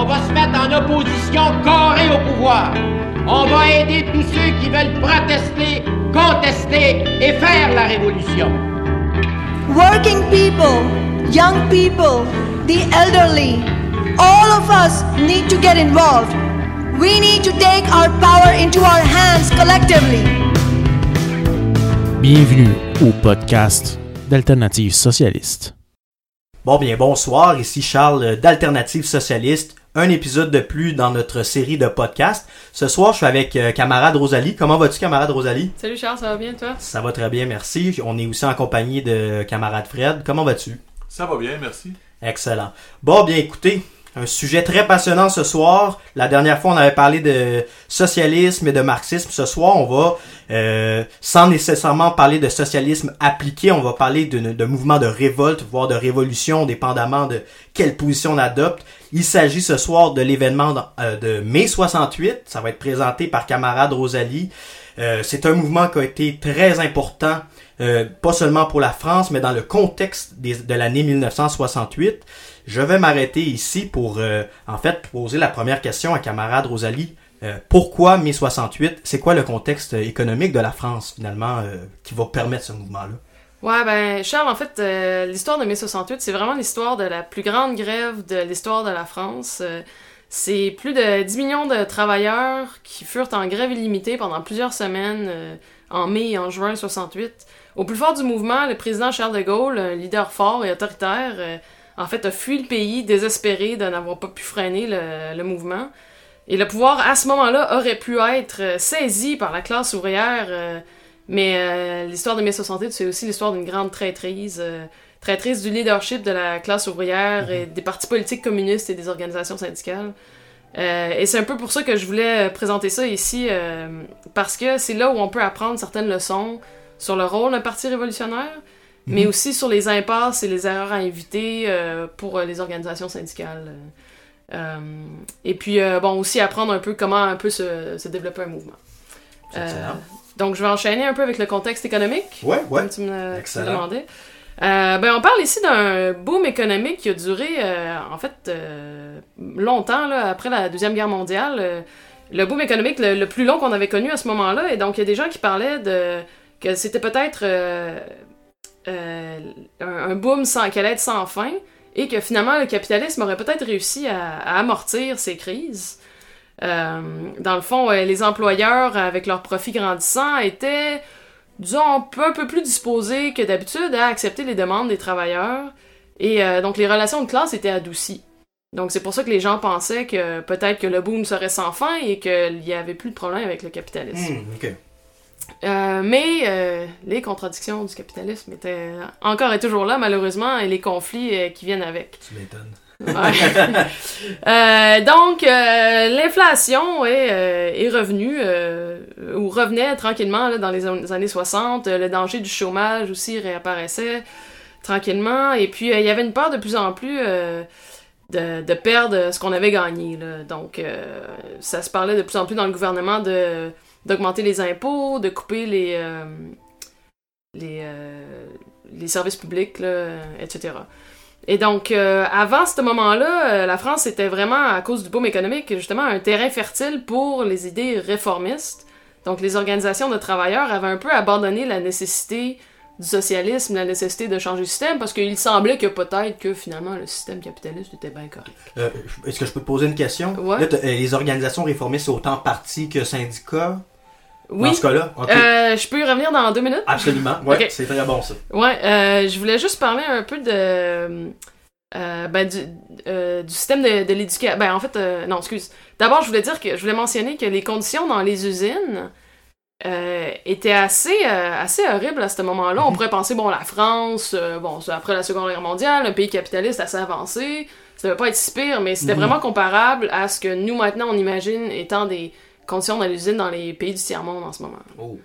On va se mettre en opposition carrée au pouvoir. On va aider tous ceux qui veulent protester, contester et faire la révolution. Working people, young people, the elderly, all of us need to get involved. We need to take our power into our hands collectively. Bienvenue au podcast d'Alternative Socialiste. Bon bien bonsoir, ici Charles d'Alternative Socialiste. Un épisode de plus dans notre série de podcasts. Ce soir, je suis avec euh, camarade Rosalie. Comment vas-tu, camarade Rosalie? Salut Charles, ça va bien toi? Ça va très bien, merci. On est aussi en compagnie de camarade Fred. Comment vas-tu? Ça va bien, merci. Excellent. Bon, bien écoutez, un sujet très passionnant ce soir. La dernière fois, on avait parlé de socialisme et de marxisme. Ce soir, on va, euh, sans nécessairement parler de socialisme appliqué, on va parler de mouvement de révolte, voire de révolution, dépendamment de quelle position on adopte. Il s'agit ce soir de l'événement euh, de mai 68. Ça va être présenté par camarade Rosalie. Euh, c'est un mouvement qui a été très important, euh, pas seulement pour la France, mais dans le contexte de l'année 1968. Je vais m'arrêter ici pour, euh, en fait, poser la première question à camarade Rosalie. Euh, pourquoi mai 68 C'est quoi le contexte économique de la France, finalement, euh, qui va permettre ce mouvement-là? Ouais, ben Charles, en fait, l'histoire de mai 68, c'est vraiment l'histoire de la plus grande grève de l'histoire de la France. C'est plus de 10 millions de travailleurs qui furent en grève illimitée pendant plusieurs semaines en mai et en juin 68. Au plus fort du mouvement, le président Charles de Gaulle, un leader fort et autoritaire, en fait, a fui le pays désespéré de n'avoir pas pu freiner le, le mouvement. Et le pouvoir, à ce moment-là, aurait pu être euh, saisi par la classe ouvrière, euh, mais euh, l'histoire de mai 68, c'est aussi l'histoire d'une grande traîtrise. euh, traîtrise du leadership de la classe ouvrière et des partis politiques communistes et des organisations syndicales. Et c'est un peu pour ça que je voulais présenter ça ici, parce que c'est là où on peut apprendre certaines leçons sur le rôle d'un parti révolutionnaire, mais aussi sur les impasses et les erreurs à éviter euh, pour euh, les organisations syndicales. Euh, et puis, bon, aussi apprendre un peu comment un peu se, se développer un mouvement. Excellent. Donc, je vais enchaîner un peu avec le contexte économique, Ouais, ouais. comme tu me tu me Excellent. demandais. Ben, on parle ici d'un boom économique qui a duré, en fait, longtemps, là, après la Deuxième Guerre mondiale. Le boom économique le, le plus long qu'on avait connu à ce moment-là. Et donc, il y a des gens qui parlaient de que c'était peut-être euh, euh, un, boom sans, allait être sans fin et que finalement, le capitalisme aurait peut-être réussi à, amortir ces crises. Euh, dans le fond, les employeurs, avec leurs profits grandissants, étaient, disons, un peu, plus disposés que d'habitude à accepter les demandes des travailleurs. Et euh, donc, les relations de classe étaient adoucies. Donc, c'est pour ça que les gens pensaient que peut-être que le boom serait sans fin et qu'il n'y avait plus de problème avec le capitalisme. Ok. Euh, mais euh, les contradictions du capitalisme étaient encore et toujours là, malheureusement, et les conflits euh, qui viennent avec. Tu m'étonnes. Ouais. Donc, l'inflation est, est revenue, ou revenait tranquillement là, dans les an- les années 60. Euh, Le danger du chômage aussi réapparaissait tranquillement. Et puis, il y avait une peur de plus en plus de, de perdre ce qu'on avait gagné. Là. Donc, ça se parlait de plus en plus dans le gouvernement de d'augmenter les impôts, de couper les, euh, les, euh, les services publics, là, etc. Et donc, euh, avant ce moment-là, la France était vraiment, à cause du boom économique, justement, un terrain fertile pour les idées réformistes. Donc, les organisations de travailleurs avaient un peu abandonné la nécessité du socialisme, la nécessité de changer le système, parce qu'il semblait que peut-être que finalement le système capitaliste était bien correct. Euh, Est-ce que je peux te poser une question? Ouais. Là, les organisations réformistes, autant partis que syndicats? Oui, Dans ce cas-là? Euh, je peux y revenir dans deux minutes? Absolument. Ouais, c'est très bon ça. Ouais, euh, je voulais juste parler un peu de. euh, ben, du, euh, du système de, de l'éducation. Ben, en fait, euh, non, excuse. D'abord, je voulais dire que je voulais mentionner que les conditions dans les usines euh, étaient assez, euh, assez horribles à ce moment-là. On pourrait penser, bon, la France, euh, bon, c'est après la Seconde Guerre mondiale, un pays capitaliste assez avancé, ça devait pas être si pire, mais c'était Mhm. vraiment comparable à ce que nous, maintenant, on imagine étant des conditions dans l'usine dans les pays du tiers-monde en ce moment. Oh.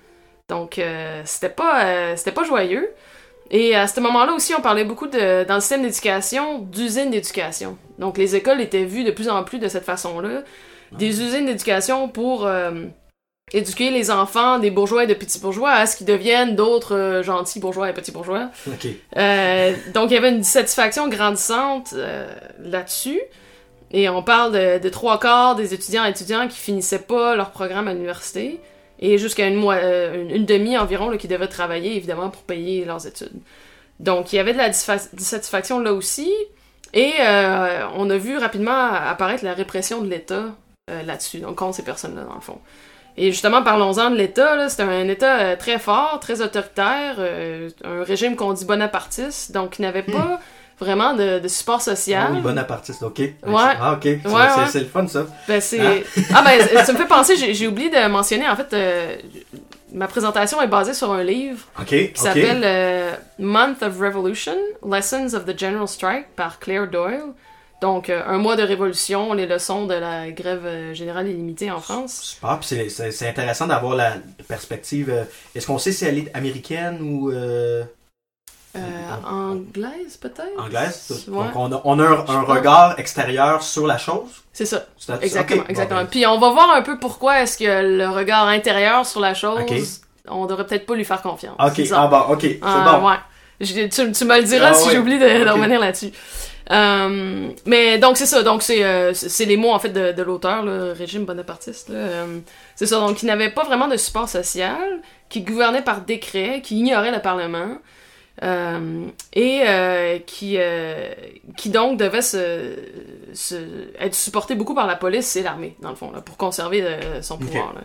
Donc, euh, c'était pas, euh, c'était pas joyeux. Et à ce moment-là aussi, on parlait beaucoup de, dans le système d'éducation, d'usines d'éducation. Donc, les écoles étaient vues de plus en plus de cette façon-là. Des usines d'éducation pour euh, éduquer les enfants des bourgeois et de petits bourgeois à ce qu'ils deviennent d'autres euh, gentils bourgeois et petits bourgeois. Euh, donc, il y avait une dissatisfaction grandissante euh, là-dessus. Et on parle de, de trois quarts des étudiants et étudiants qui finissaient pas leur programme à l'université et jusqu'à une, euh, une, une demi environ là, qui devaient travailler évidemment pour payer leurs études. Donc il y avait de la dissatisfaction là aussi et euh, on a vu rapidement apparaître la répression de l'État euh, là-dessus, donc contre ces personnes-là dans le fond. Et justement, parlons-en de l'État. C'était un État très fort, très autoritaire, un régime qu'on dit bonapartiste, donc qui n'avait pas vraiment de, de support social. Ah oui, bonapartiste, ok. Ouais. Ah, ok. C'est Ouais, ouais. c'est le fun, ça. Ben, c'est... Hein? Ah ben, ça me fait penser, j'ai, oublié de mentionner, en fait, euh, ma présentation est basée sur un livre Ok. qui s'appelle euh, Month of Revolution, Lessons of the General Strike par Claire Doyle. Donc, euh, un mois de révolution, les leçons de la grève euh, générale illimitée en France. Super, puis c'est- intéressant d'avoir la perspective. euh, Est-ce qu'on sait si elle est américaine ou euh, Euh, anglaise, peut-être? anglaise? Ouais. Donc on a, on a un, regard extérieur sur la chose. C'est ça. Exactement, ok, bon, exactement. ben, Puis on va voir un peu pourquoi est-ce que le regard intérieur sur la chose, Ok. on devrait peut-être pas lui faire confiance. ok, ah bon, ok, c'est Ah, bon. ouais. Je- tu, tu me le diras Ah, si ouais. j'oublie de, de Ok. revenir là-dessus. Euh, mais donc c'est ça, donc c'est euh, c'est les mots en fait de, de l'auteur, le régime bonapartiste. Euh, c'est ça, donc qui n'avait pas vraiment de support social, qui gouvernait par décret, qui ignorait le Parlement, euh, et euh, qui, euh, qui donc devait se, se, être supporté beaucoup par la police et l'armée, dans le fond, là, pour conserver son pouvoir. là.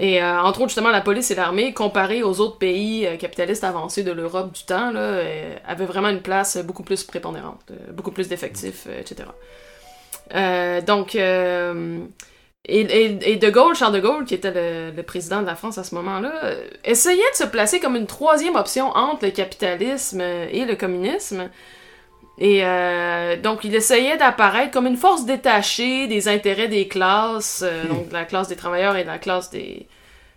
Et entre autres, justement, la police et l'armée, comparés aux autres pays capitalistes avancés de l'Europe du temps, là, avaient vraiment une place beaucoup plus prépondérante, beaucoup plus d'effectifs, etc. Donc, et, et- et De Gaulle, Charles de Gaulle, qui était le, le président de la France à ce moment-là, euh, essayait de se placer comme une troisième option entre le capitalisme et le communisme. Et euh, donc, il essayait d'apparaître comme une force détachée des intérêts des classes, euh, donc de la classe des travailleurs et de la classe des,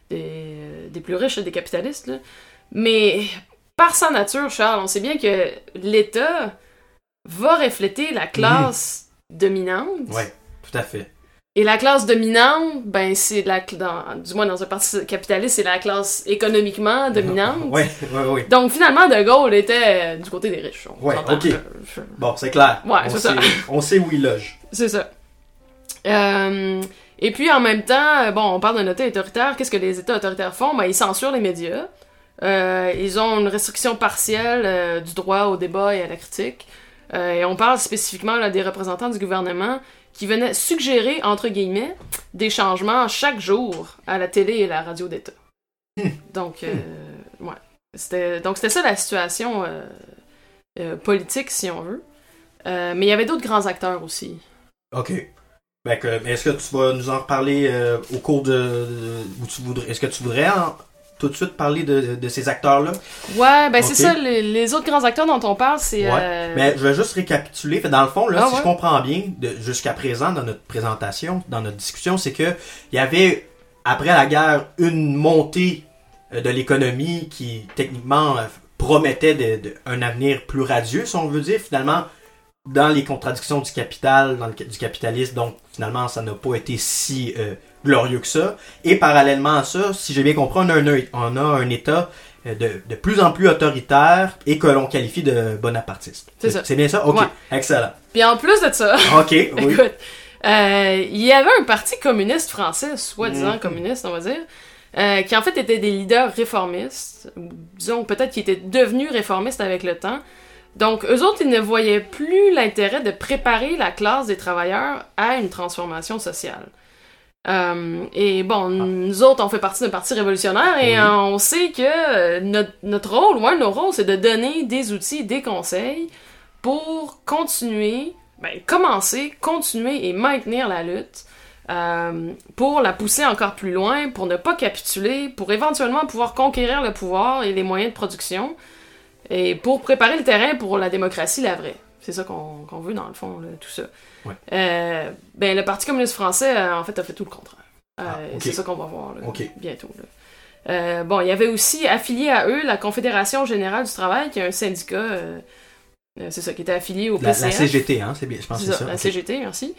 des, des plus riches, des capitalistes. là. Mais par sa nature, Charles, on sait bien que l'État va refléter la classe dominante. Ouais, tout à fait. Et la classe dominante, ben c'est la dans, du moins dans un parti capitaliste, c'est la classe économiquement dominante. Ouais, ouais, ouais. Donc finalement, De Gaulle était euh, du côté des riches. s'entend. ok. Euh, Bon, c'est clair. Ouais, on c'est sait, ça. On sait où il loge. C'est ça. Euh, et puis en même temps, bon, on parle d'un État autoritaire. Qu'est-ce que les États autoritaires font? Ben, ils censurent les médias. Euh, ils ont une restriction partielle du droit au débat et à la critique. Et on parle spécifiquement là, des représentants du gouvernement qui venaient suggérer, entre guillemets, des changements chaque jour à la télé et la radio d'État. Donc, euh, ouais. C'était, donc c'était ça la situation euh, euh, politique, si on veut. Mais il y avait d'autres grands acteurs aussi. Ok. Ben, que- est-ce que tu vas nous en reparler au cours de. de- ou tu voudrais, est-ce que tu voudrais en- tout de suite parler de, de ces acteurs-là? Ouais, ben c'est ça, les, les autres grands acteurs dont on parle, c'est... Ouais. euh, Mais je vais juste récapituler. Dans le fond, là, Ah si ouais. je comprends bien, jusqu'à présent, dans notre présentation, dans notre discussion, c'est que il y avait, après la guerre, une montée euh, de l'économie qui, techniquement, euh, promettait de- de- un avenir plus radieux, si on veut dire. Finalement, dans les contradictions du capital, dans le, du capitalisme, donc finalement, ça n'a pas été si euh, glorieux que ça. Et parallèlement à ça, si j'ai bien compris, on a un, on a un État euh, de, de plus en plus autoritaire et que l'on qualifie de bonapartiste. C'est ça. C'est bien ça? Ok, Ouais. excellent. Puis en plus de ça, Ok, oui. écoute, euh, il y avait un parti communiste français, soi-disant Mhm. communiste, on va dire, euh, qui en fait était des leaders réformistes, disons peut-être qui étaient devenus réformistes avec le temps. Donc, eux autres, ils ne voyaient plus l'intérêt de préparer la classe des travailleurs à une transformation sociale. Euh, et bon, nous autres, on fait partie d'un parti révolutionnaire et Ah. Oui. on sait que euh, notre, notre rôle, ou un de nos rôles, c'est de donner des outils, des conseils pour continuer, ben, commencer, continuer et maintenir la lutte, euh, pour la pousser encore plus loin, pour ne pas capituler, pour éventuellement pouvoir conquérir le pouvoir et les moyens de production, et pour préparer le terrain pour la démocratie, la vraie. C'est ça qu'on veut dans le fond, là, tout ça. Ouais. Euh, ben, le Parti communiste français, euh, en fait, a fait tout le contraire. Euh, Ah. C'est ça qu'on va voir là, bientôt. là. Bon, il y avait aussi affilié à eux la Confédération Générale du Travail, qui est un syndicat, c'est ça, qui était affilié au La, la PCF. CGT, hein, c'est bien, je pense que C'est ça, ça. la. CGT, merci.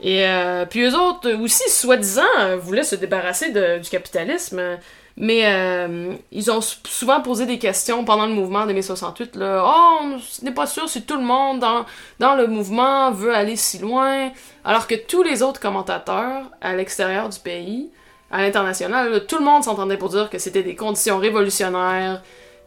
Et euh, puis eux autres aussi, soi-disant, voulaient se débarrasser de- du capitalisme, Mais euh, ils ont souvent posé des questions pendant le mouvement de mai 68. Là. Oh, on n'est pas sûr si tout le monde dans, dans le mouvement veut aller si loin. Alors que tous les autres commentateurs à l'extérieur du pays, à l'international, tout le monde s'entendait pour dire que c'était des conditions révolutionnaires,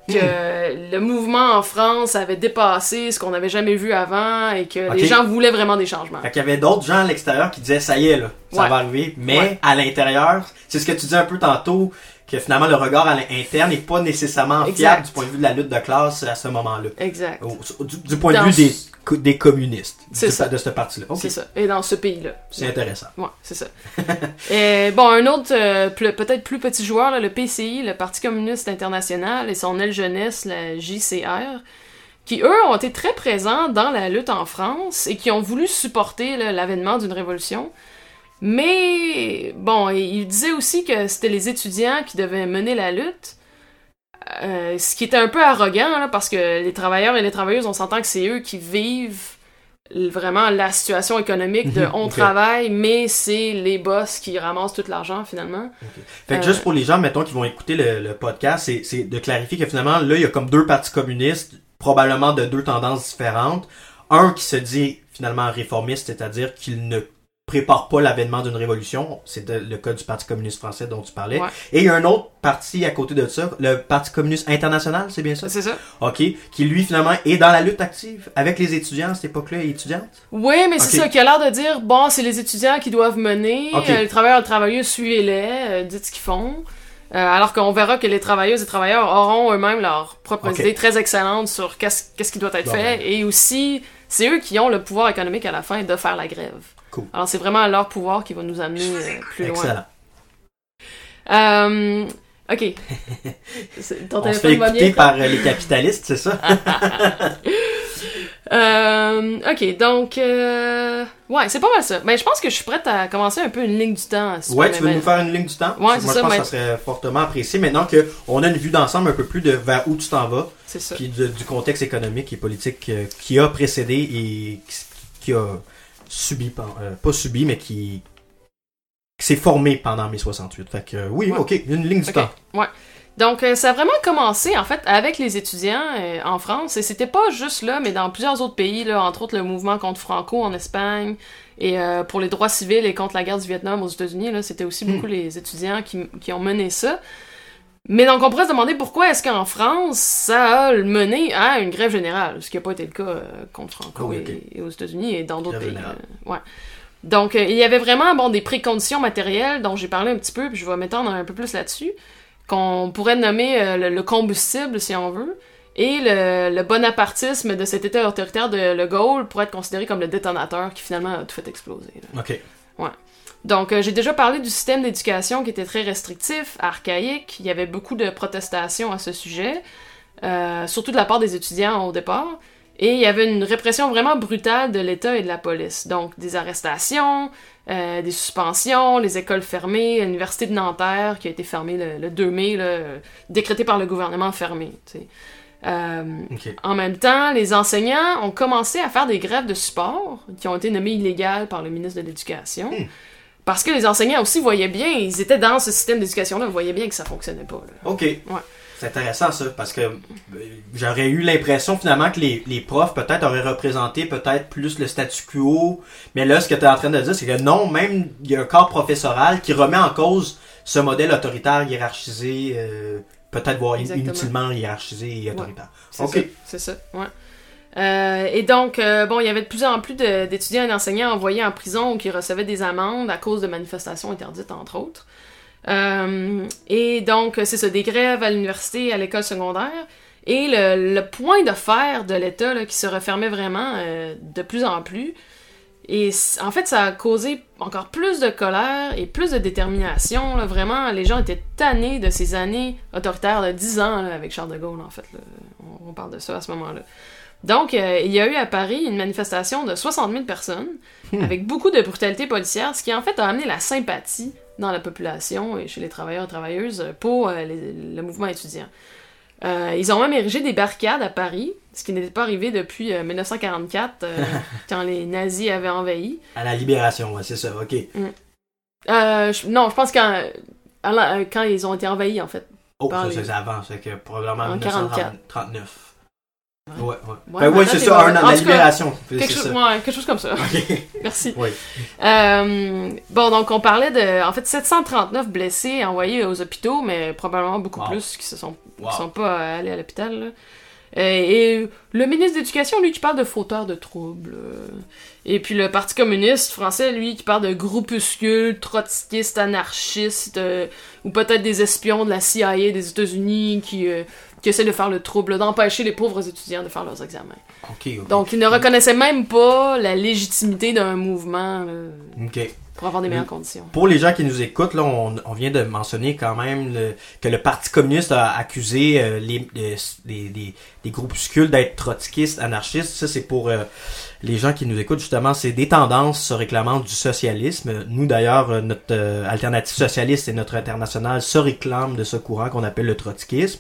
que Hmm. le mouvement en France avait dépassé ce qu'on n'avait jamais vu avant et que les gens voulaient vraiment des changements. Fait qu'il y avait d'autres gens à l'extérieur qui disaient ça y est là, ça Ouais. va arriver. Mais Ouais. à l'intérieur, c'est ce que tu disais un peu tantôt, que finalement le regard à l'interne n'est pas nécessairement Exact. fiable du point de vue de la lutte de classe à ce moment-là. Exact. Au- du, du point de vue des, communistes ça. de ce parti-là. C'est ça. Et dans ce pays-là. C'est intéressant. Ouais, c'est ça. et, bon, un autre, euh, peut-être plus petit joueur, là, le PCI, le Parti communiste international, et son aile jeunesse, la JCR, qui, eux, ont été très présents dans la lutte en France et qui ont voulu supporter l'avènement d'une révolution. Mais, bon, il disait aussi que c'était les étudiants qui devaient mener la lutte. Euh, ce qui était un peu arrogant, là, parce que les travailleurs et les travailleuses, on s'entend que c'est eux qui vivent vraiment la situation économique de on travaille, mais c'est les boss qui ramassent tout l'argent finalement. Fait que Euh, juste pour les gens, mettons, qui vont écouter le, le podcast, c'est de clarifier que finalement, là, il y a comme deux partis communistes, probablement de deux tendances différentes. Un qui se dit finalement réformiste, c'est-à-dire qu'il ne prépare pas l'avènement d'une révolution. C'est le cas du Parti communiste français dont tu parlais. Ouais. Et il y a un autre parti à côté de ça, le Parti communiste international, c'est bien ça? C'est ça? OK. Qui lui, finalement, est dans la lutte active avec les étudiants à cette époque-là et étudiantes? Oui, mais c'est ça qui a l'air de dire bon, c'est les étudiants qui doivent mener, Ok. euh, les travailleurs et les travailleuses, suivez-les, euh, dites ce qu'ils font. Euh, alors qu'on verra que les travailleuses et travailleurs auront eux-mêmes leurs propres Ok. idées très excellentes sur qu'est-ce qu'est-ce qui doit être Bon, fait. ben. Et aussi, c'est eux qui ont le pouvoir économique à la fin de faire la grève. Cool. Alors c'est vraiment leur pouvoir qui va nous amener euh, plus loin. Excellent. Euh, ok. Ton On se fait va écouter bien? par euh, les capitalistes, c'est ça? Euh, ok, donc... Euh... Ouais, c'est pas mal ça. Mais je pense que je suis prête à commencer un peu une ligne du temps. si Ouais, tu veux nous faire une ligne du temps? Ouais, Moi, c'est je ça, pense mais- que ça serait fortement apprécié. Maintenant qu'on a une vue d'ensemble un peu plus de vers où tu t'en vas, C'est ça. puis de- du contexte économique et politique qui a précédé et qui a subi, euh, pas subi, mais qui, qui s'est formé pendant mai 68. Fait que euh, oui, Ouais. ok, une ligne du temps. Ouais. Donc, euh, ça a vraiment commencé, en fait, avec les étudiants euh, en France. Et c'était pas juste là, mais dans plusieurs autres pays, là, entre autres le mouvement contre Franco en Espagne, et euh, pour les droits civils et contre la guerre du Vietnam aux États-Unis, là, c'était aussi beaucoup les étudiants qui, qui ont mené ça. Mais donc, on pourrait se demander pourquoi est-ce qu'en France, ça a mené à une grève générale, ce qui n'a pas été le cas euh, contre Franco Ah et- aux États-Unis et dans d'autres pays. euh, ouais. Donc, euh, il y avait vraiment bon, des préconditions matérielles dont j'ai parlé un petit peu, puis je vais m'étendre un peu plus là-dessus, qu'on pourrait nommer le, le combustible, si on veut, et le, le bonapartisme de cet État autoritaire de Le Gaulle pourrait être considéré comme le détonateur qui finalement a tout fait exploser. là. Ok. Donc, euh, j'ai déjà parlé du système d'éducation qui était très restrictif, archaïque. Il y avait beaucoup de protestations à ce sujet, euh, surtout de la part des étudiants au départ. Et il y avait une répression vraiment brutale de l'État et de la police. Donc, des arrestations, euh, des suspensions, les écoles fermées, l'université de Nanterre qui a été fermée le, le 2 mai, décrétée par le gouvernement fermé. tu sais. Euh, en même temps, les enseignants ont commencé à faire des grèves de support qui ont été nommées illégales par le ministre de l'Éducation. Hmm. Parce que les enseignants aussi voyaient bien, ils étaient dans ce système d'éducation-là, ils voyaient bien que ça fonctionnait pas. là. Ok. C'est intéressant ça, parce que euh, j'aurais eu l'impression finalement que les, les profs peut-être auraient représenté peut-être plus le statu quo, mais là ce que tu es en train de dire c'est que non, même il y a un corps professoral qui remet en cause ce modèle autoritaire hiérarchisé, euh, peut-être Exactement. inutilement hiérarchisé et autoritaire. Ça. C'est ça, ouais. Euh, et donc, euh, bon, il y avait de plus en plus d'étudiants et d'enseignants envoyés en prison ou qui recevaient des amendes à cause de manifestations interdites, entre autres. Euh, et donc, c'est ça, des grèves à l'université, à l'école secondaire. Et le, le point de fer de l'État qui se refermait vraiment de plus en plus. Et en fait, ça a causé encore plus de colère et plus de détermination. là. Vraiment, les gens étaient tannés de ces années autoritaires de 10 ans là, avec Charles de Gaulle, en fait. là. On, on parle de ça à ce moment-là. Donc, euh, il y a eu à Paris une manifestation de 60 000 personnes, avec beaucoup de brutalité policière, ce qui en fait a amené la sympathie dans la population et chez les travailleurs et travailleuses pour euh, les- le mouvement étudiant. Euh, ils ont même érigé des barricades à Paris, ce qui n'était pas arrivé depuis euh, 1944, euh, quand les nazis avaient envahi. À la libération, ouais, c'est ça, ok. Euh, je- non, je pense qu'en à la- euh, quand ils ont été envahis, en fait. Oh, ça, les- c'est avant, c'est que probablement En 1939. Ouais, ouais. Ouais, ben, ouais, c'est est ça, un an, la cas, libération. Quelque chose, ça. ouais, quelque chose comme ça. Merci. Oui. Euh, bon, donc on parlait de, en fait, 739 blessés envoyés aux hôpitaux, mais probablement beaucoup Wow. plus qui se sont, Wow. qui sont pas allés à l'hôpital. Euh, et le ministre de l'Éducation, lui, qui parle de fauteurs de troubles. euh. Et puis le Parti communiste français, lui, qui parle de groupuscules, trotskistes, anarchistes, euh, ou peut-être des espions de la CIA des États-Unis qui, euh, qui essaient de faire le trouble, d'empêcher les pauvres étudiants de faire leurs examens. Donc, ils ne reconnaissaient même pas la légitimité d'un mouvement là, Ok. Pour avoir des meilleures conditions. Pour les gens qui nous écoutent, là, on, on vient de mentionner quand même le- que le Parti communiste a accusé euh, les, les, les- les- les groupuscules d'être trotskistes, anarchistes. Ça, c'est pour euh, les gens qui nous écoutent, justement, c'est des tendances se réclamant du socialisme. Nous, d'ailleurs, euh, notre euh, alternative socialiste et notre internationale se réclament de ce courant qu'on appelle le trotskisme.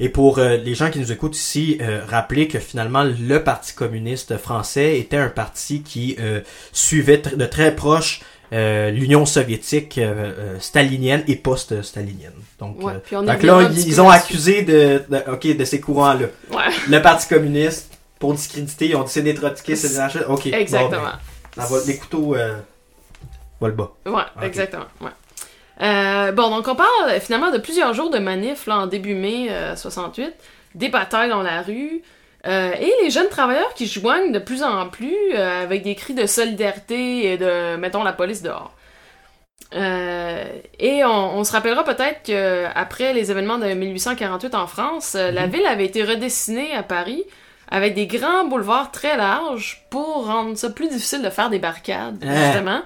Et pour euh, les gens qui nous écoutent ici, euh, rappeler que finalement le Parti communiste français était un parti qui euh, suivait tr- de très proche euh, l'Union soviétique euh, euh, stalinienne et post-stalinienne. Donc, Ouais, puis on y donc là, ils ont accusé de, de, ok, de ces courants-là. Ouais, Le Parti communiste, pour discréditer, ils ont dit c'est des c'est des. Ok, bon, exactement. ben, ça va- les couteaux vont le bas. Ouais, exactement. Ouais. Euh, bon, donc on parle finalement de plusieurs jours de manifs là, en début mai euh, 68, des batailles dans la rue, euh, et les jeunes travailleurs qui joignent de plus en plus euh, avec des cris de solidarité et de, mettons, la police dehors. Euh, et on, on se rappellera peut-être que après les événements de 1848 en France, la Mhm. ville avait été redessinée à Paris avec des grands boulevards très larges pour rendre ça plus difficile de faire des barricades, Ah. justement.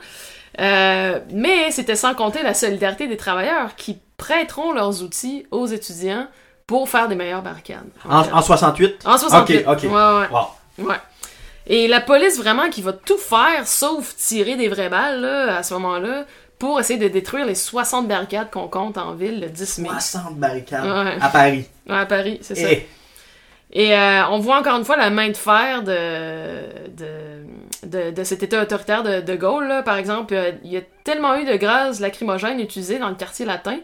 Euh, mais c'était sans compter la solidarité des travailleurs qui prêteront leurs outils aux étudiants pour faire des meilleures barricades. En, en 68? En 68. Ok, ok. Ouais, ouais. Wow. Ouais. Et la police vraiment qui va tout faire sauf tirer des vraies balles là, à ce moment-là pour essayer de détruire les 60 barricades qu'on compte en ville le 10 mai. 60 barricades Ouais. à Paris. Ouais, à Paris, c'est ça. Eh, Et euh, on voit encore une fois la main de fer de, de, de, de cet état autoritaire de, de Gaulle. là. Par exemple, euh, il y a tellement eu de gaz lacrymogènes utilisés dans le quartier latin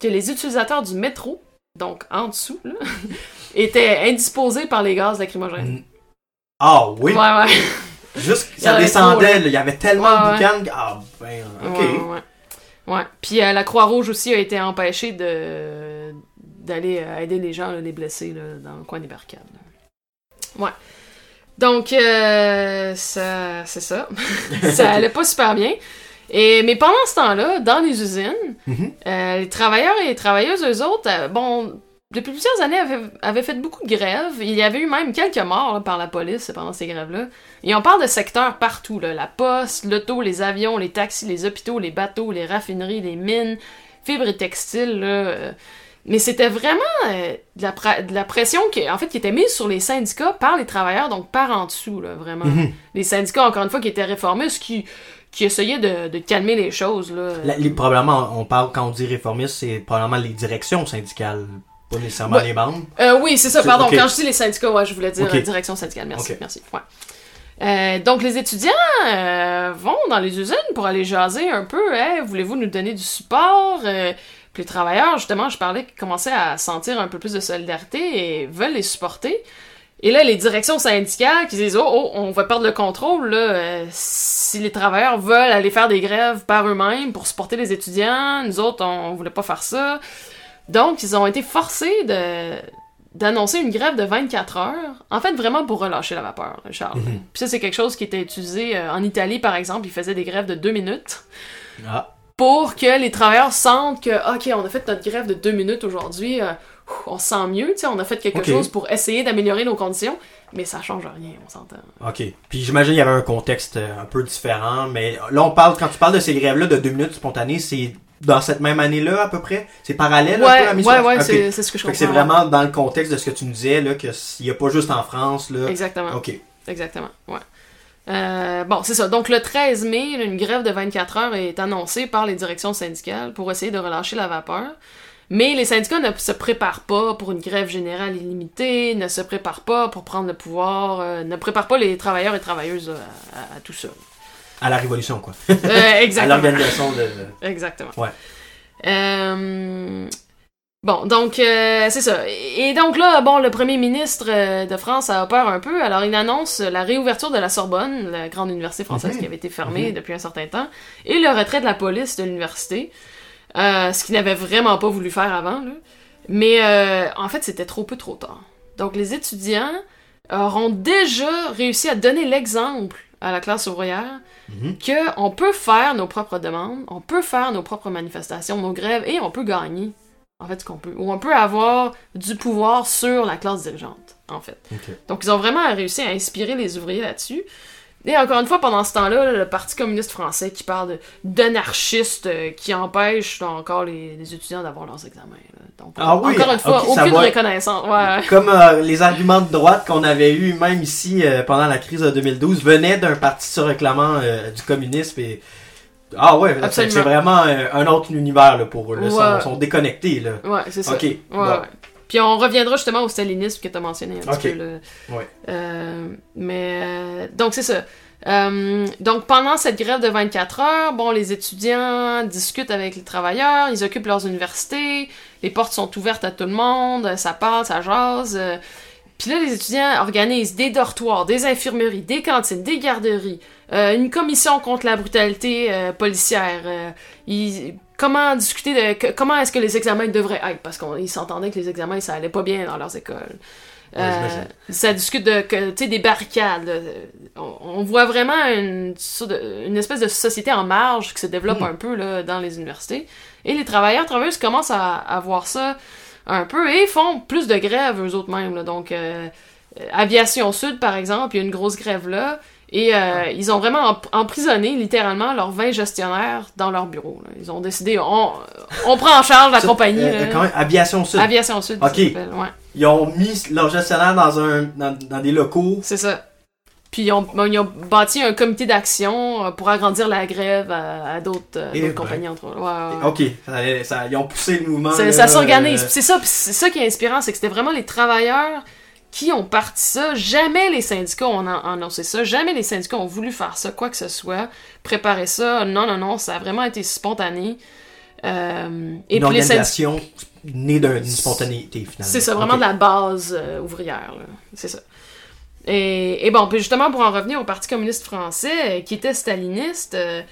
que les utilisateurs du métro, donc en dessous, là, étaient indisposés par les gaz lacrymogènes. Mm. Ah oui, Ouais, ouais. juste ça descendait, il y avait tellement Ouais, de boucan. Ah ben, ok. Ouais, ouais. Ouais. Puis euh, la Croix-Rouge aussi a été empêchée de d'aller euh, aider les gens, là, les blessés, là, dans le coin des barricades. Ouais. Donc, euh, ça, c'est ça. ça allait pas super bien. Et, mais pendant ce temps-là, dans les usines, Mhm. euh, les travailleurs et les travailleuses, eux autres, euh, bon, depuis plusieurs années, avaient, avaient fait beaucoup de grèves. Il y avait eu même quelques morts là, par la police pendant ces grèves-là. Et on parle de secteurs partout, là. La poste, l'auto, les avions, les taxis, les hôpitaux, les bateaux, les raffineries, les mines, fibres et textiles, là. euh. Mais c'était vraiment euh, de, la pra- de la pression qui, en fait, qui était mise sur les syndicats par les travailleurs, donc par en dessous, là, vraiment. Mhm. Les syndicats, encore une fois, qui étaient réformistes, qui, qui essayaient de, de calmer les choses, là. La- les- probablement, on parle, quand on dit réformiste, c'est probablement les directions syndicales, pas nécessairement Ouais. les membres. Euh, oui, c'est ça, pardon. Quand je dis les syndicats, ouais, je voulais dire euh, direction syndicale. Merci, merci. Ouais. Euh, donc, les étudiants euh, vont dans les usines pour aller jaser un peu. Hey, voulez-vous nous donner du support? Euh, puis les travailleurs, justement, je parlais, qui commençaient à sentir un peu plus de solidarité et veulent les supporter. Et là, les directions syndicales qui disent Oh, oh, on va perdre le contrôle. Là, Euh, si les travailleurs veulent aller faire des grèves par eux-mêmes pour supporter les étudiants, nous autres, on, on voulait pas faire ça. Donc, ils ont été forcés de d'annoncer une grève de 24 heures, en fait vraiment pour relâcher la vapeur, Charles. Mhm. Puis ça, c'est quelque chose qui était utilisé euh, en Italie, par exemple, ils faisaient des grèves de deux minutes Ah. pour que les travailleurs sentent que, OK, on a fait notre grève de deux minutes aujourd'hui, euh, on se sent mieux, tu sais, on a fait quelque chose pour essayer d'améliorer nos conditions, mais ça change rien, on s'entend. OK. Puis j'imagine qu'il y avait un contexte euh, un peu différent, mais là, on parle, quand tu parles de ces grèves-là de deux minutes spontanées, c'est dans cette même année-là, à peu près? C'est parallèle un peu à Ouais, la mission? ouais, c'est c'est ce que je comprends. c'est vraiment dans le contexte de ce que tu nous disais, là, que s'il n'y a pas juste en France, là. Exactement. OK. Exactement, ouais. Euh, bon, c'est ça. Donc, le 13 mai, une grève de 24 heures est annoncée par les directions syndicales pour essayer de relâcher la vapeur. Mais les syndicats ne se préparent pas pour une grève générale illimitée, ne se préparent pas pour prendre le pouvoir, euh, ne préparent pas les travailleurs et travailleuses euh, à, à tout ça. À la Révolution, quoi. Euh, à exactement. l'organisation de... Exactement. Ouais. Euh, Bon, donc euh, c'est ça. Et donc là, bon, le premier ministre euh, de France a peur un peu, alors il annonce la réouverture de la Sorbonne, la grande université française Mhm. qui avait été fermée Mhm. depuis un certain temps, et le retrait de la police de l'université, euh, ce qu'il n'avait vraiment pas voulu faire avant. Là. Mais euh, en fait, c'était trop peu trop tard. Donc les étudiants auront déjà réussi à donner l'exemple à la classe ouvrière Mhm. que on peut faire nos propres demandes, on peut faire nos propres manifestations, nos grèves, et on peut gagner. En fait, ce qu'on peut. Ou on peut avoir du pouvoir sur la classe dirigeante, en fait. Donc, ils ont vraiment réussi à inspirer les ouvriers là-dessus. Et encore une fois, pendant ce temps-là, le Parti communiste français qui parle d'anarchistes euh, qui empêchent là, encore les, les étudiants d'avoir leurs examens. là. Donc, Ah oui, encore une fois, aucune reconnaissance. Ouais. Comme euh, les arguments de droite qu'on avait eu même ici euh, pendant la crise de 2012 venaient d'un parti se réclamant du communisme et ah ouais, c'est vraiment un autre univers là, pour eux. Ils Ouais. sont, sont déconnectés là. Ouais, c'est ça. Ok. Ouais, bon. Puis on reviendra justement au stalinisme que tu as mentionné un petit peu. Là. Ouais. Euh, mais euh, donc c'est ça. Euh, donc pendant cette grève de 24 heures, bon, les étudiants discutent avec les travailleurs, ils occupent leurs universités, les portes sont ouvertes à tout le monde, ça parle, ça jase. Puis là, les étudiants organisent des dortoirs, des infirmeries, des cantines, des garderies, euh, une commission contre la brutalité euh, policière. euh, ils- comment discuter de que- comment est-ce que les examens devraient être? Parce qu'ils s'entendaient que les examens ça allait pas bien dans leurs écoles. Ouais, j'imagine. ça discute de que tu sais des barricades. là. On, on voit vraiment une sorte de- une espèce de société en marge qui se développe Hmm. un peu là, dans les universités. Et les travailleurs travailleuses commencent à, à voir ça un peu et font plus de grèves eux autres mêmes. là. Donc euh, euh, Aviation Sud par exemple, il y a une grosse grève là. Et euh, ils ont vraiment emp- emprisonné littéralement leurs 20 gestionnaires dans leur bureau. là. Ils ont décidé, on, on prend en charge la compagnie. euh, là. quand même, Aviation Sud. Aviation Sud, Ok. ouais. Ils ont mis leur gestionnaire dans un dans, dans des locaux. C'est ça. Puis ils ont, bon, ils ont bâti un comité d'action euh, pour agrandir la grève à, à d'autres euh, Eh ben. compagnies entre eux. Ouais, ouais. Ok, ça, ça- ils ont poussé le mouvement. Ça, s'organise. euh, C'est ça, c'est ça qui est inspirant, c'est que c'était vraiment les travailleurs qui ont parti ça. Jamais les syndicats ont an- annoncé ça. Jamais les syndicats ont voulu faire ça, quoi que ce soit. Préparer ça. Non, non, non. Ça a vraiment été spontané. Euh, et une puis les organisation née d'un- d'une spontanéité finalement. C'est ça, vraiment de la base euh, ouvrière. C'est ça. Et, et bon, puis justement, pour en revenir au Parti communiste français, euh, qui était staliniste, euh,